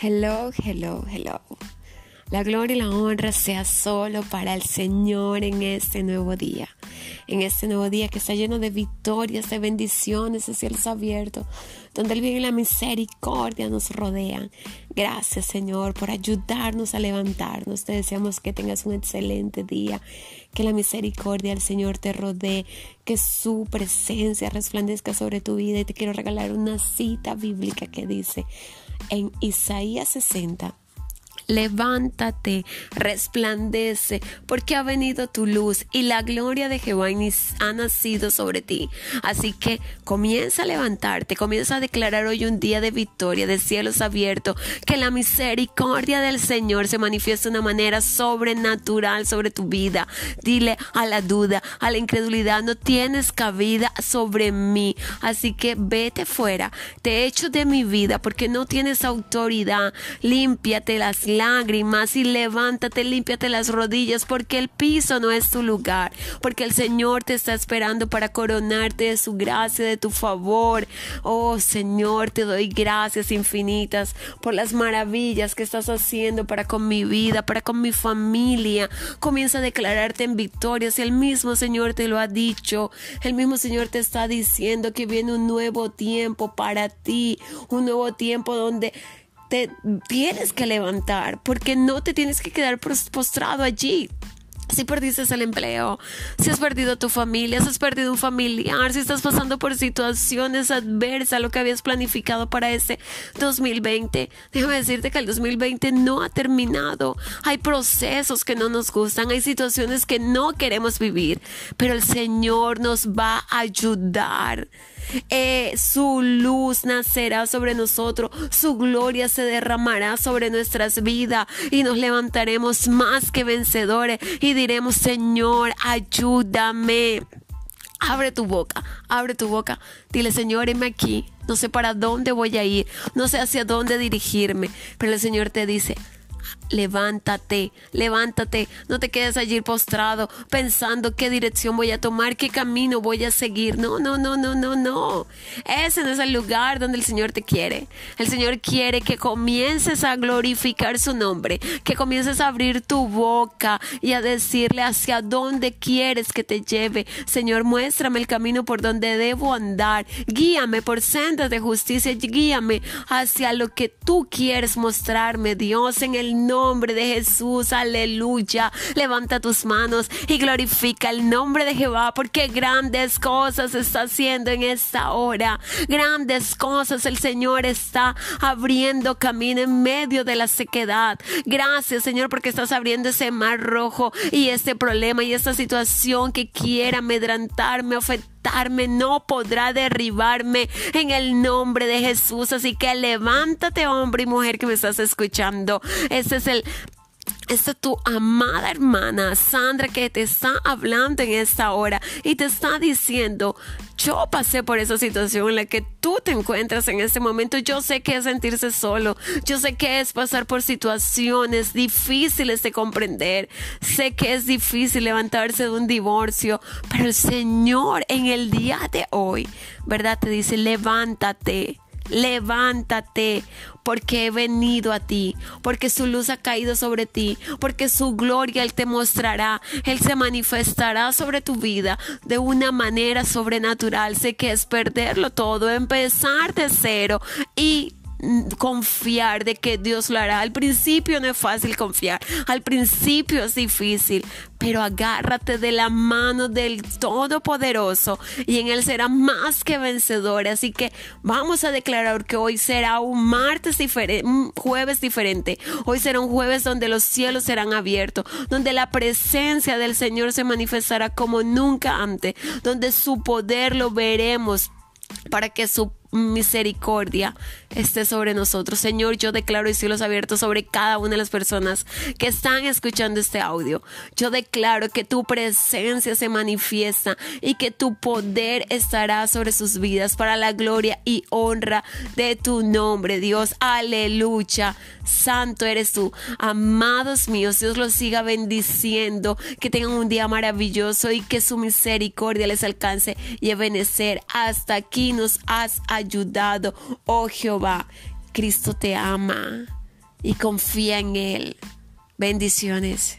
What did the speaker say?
Hello, hello, hello. La gloria y la honra sea solo para el Señor en este nuevo día. En este nuevo día que está lleno de victorias, de bendiciones, de cielos abiertos, donde el bien y la misericordia nos rodean. Gracias, Señor, por ayudarnos a levantarnos. Te deseamos que tengas un excelente día, que la misericordia del Señor te rodee, que su presencia resplandezca sobre tu vida. Y te quiero regalar una cita bíblica que dice, en Isaías 60, levántate, resplandece, porque ha venido tu luz y la gloria de Jehová ha nacido sobre ti. Así que comienza a levantarte, comienza a declarar hoy un día de victoria, de cielos abiertos, que la misericordia del Señor se manifiesta de una manera sobrenatural sobre tu vida. Dile a la duda, a la incredulidad, no tienes cabida sobre mí. Así que vete fuera, te echo de mi vida porque no tienes autoridad. Límpiate las lágrimas y levántate, límpiate las rodillas porque el piso no es tu lugar, porque el Señor te está esperando para coronarte de su gracia, de tu favor. Oh Señor, te doy gracias infinitas por las maravillas que estás haciendo para con mi vida, para con mi familia. Comienza a declararte en victoria si el mismo Señor te lo ha dicho. El mismo Señor te está diciendo que viene un nuevo tiempo para ti, un nuevo tiempo donde te tienes que levantar porque no te tienes que quedar postrado allí. Si perdiste el empleo, si has perdido tu familia, si has perdido un familiar, si estás pasando por situaciones adversas, lo que habías planificado para ese 2020, déjame decirte que el 2020 no ha terminado. Hay procesos que no nos gustan, hay situaciones que no queremos vivir, pero el Señor nos va a ayudar. Eh, su luz nacerá sobre nosotros, su gloria se derramará sobre nuestras vidas y nos levantaremos más que vencedores y diremos, Señor, ayúdame. Abre tu boca, abre tu boca. Dile, Señor, heme aquí. No sé para dónde voy a ir, no sé hacia dónde dirigirme, pero el Señor te dice, levántate, levántate, no te quedes allí postrado pensando qué dirección voy a tomar, qué camino voy a seguir. No, no, no, no, no, no. Ese no es el lugar donde el Señor te quiere. El Señor quiere que comiences a glorificar su nombre, que comiences a abrir tu boca y a decirle hacia dónde quieres que te lleve. Señor, muéstrame el camino por donde debo andar. Guíame por sendas de justicia, guíame hacia lo que tú quieres mostrarme, Dios, en el nombre de Jesús, aleluya. Levanta tus manos y glorifica el nombre de Jehová porque grandes cosas está haciendo en esta hora. Grandes cosas el Señor está abriendo camino en medio de la sequedad. Gracias Señor porque estás abriendo ese mar rojo y este problema y esta situación que quiera amedrantarme, no podrá derribarme en el nombre de Jesús. Así que levántate, hombre y mujer que me estás escuchando. Este es el esta es tu amada hermana Sandra que te está hablando en esta hora y te está diciendo, yo pasé por esa situación en la que tú te encuentras en este momento. Yo sé que es sentirse solo. Yo sé que es pasar por situaciones difíciles de comprender. Sé que es difícil levantarse de un divorcio. Pero el Señor en el día de hoy, ¿verdad? Te dice, levántate levántate, porque he venido a ti, porque su luz ha caído sobre ti, porque su gloria Él te mostrará, Él se manifestará sobre tu vida de una manera sobrenatural. Sé que es perderlo todo, empezar de cero y confiar de que Dios lo hará. Al principio no es fácil confiar, al principio es difícil, pero agárrate de la mano del Todopoderoso y en Él será más que vencedor. Así que vamos a declarar que hoy será un martes diferente, un jueves diferente. Hoy será un jueves donde los cielos serán abiertos, donde la presencia del Señor se manifestará como nunca antes, donde su poder lo veremos para que su misericordia esté sobre nosotros. Señor, yo declaro y cielos abiertos sobre cada una de las personas que están escuchando este audio. Yo declaro que tu presencia se manifiesta y que tu poder estará sobre sus vidas para la gloria y honra de tu nombre, Dios. Aleluya. Santo eres tú. Amados míos, Dios los siga bendiciendo, que tengan un día maravilloso y que su misericordia les alcance y a benecer. Hasta aquí nos has ayudado, oh Jehová. Cristo te ama. y confía en Él. Bendiciones.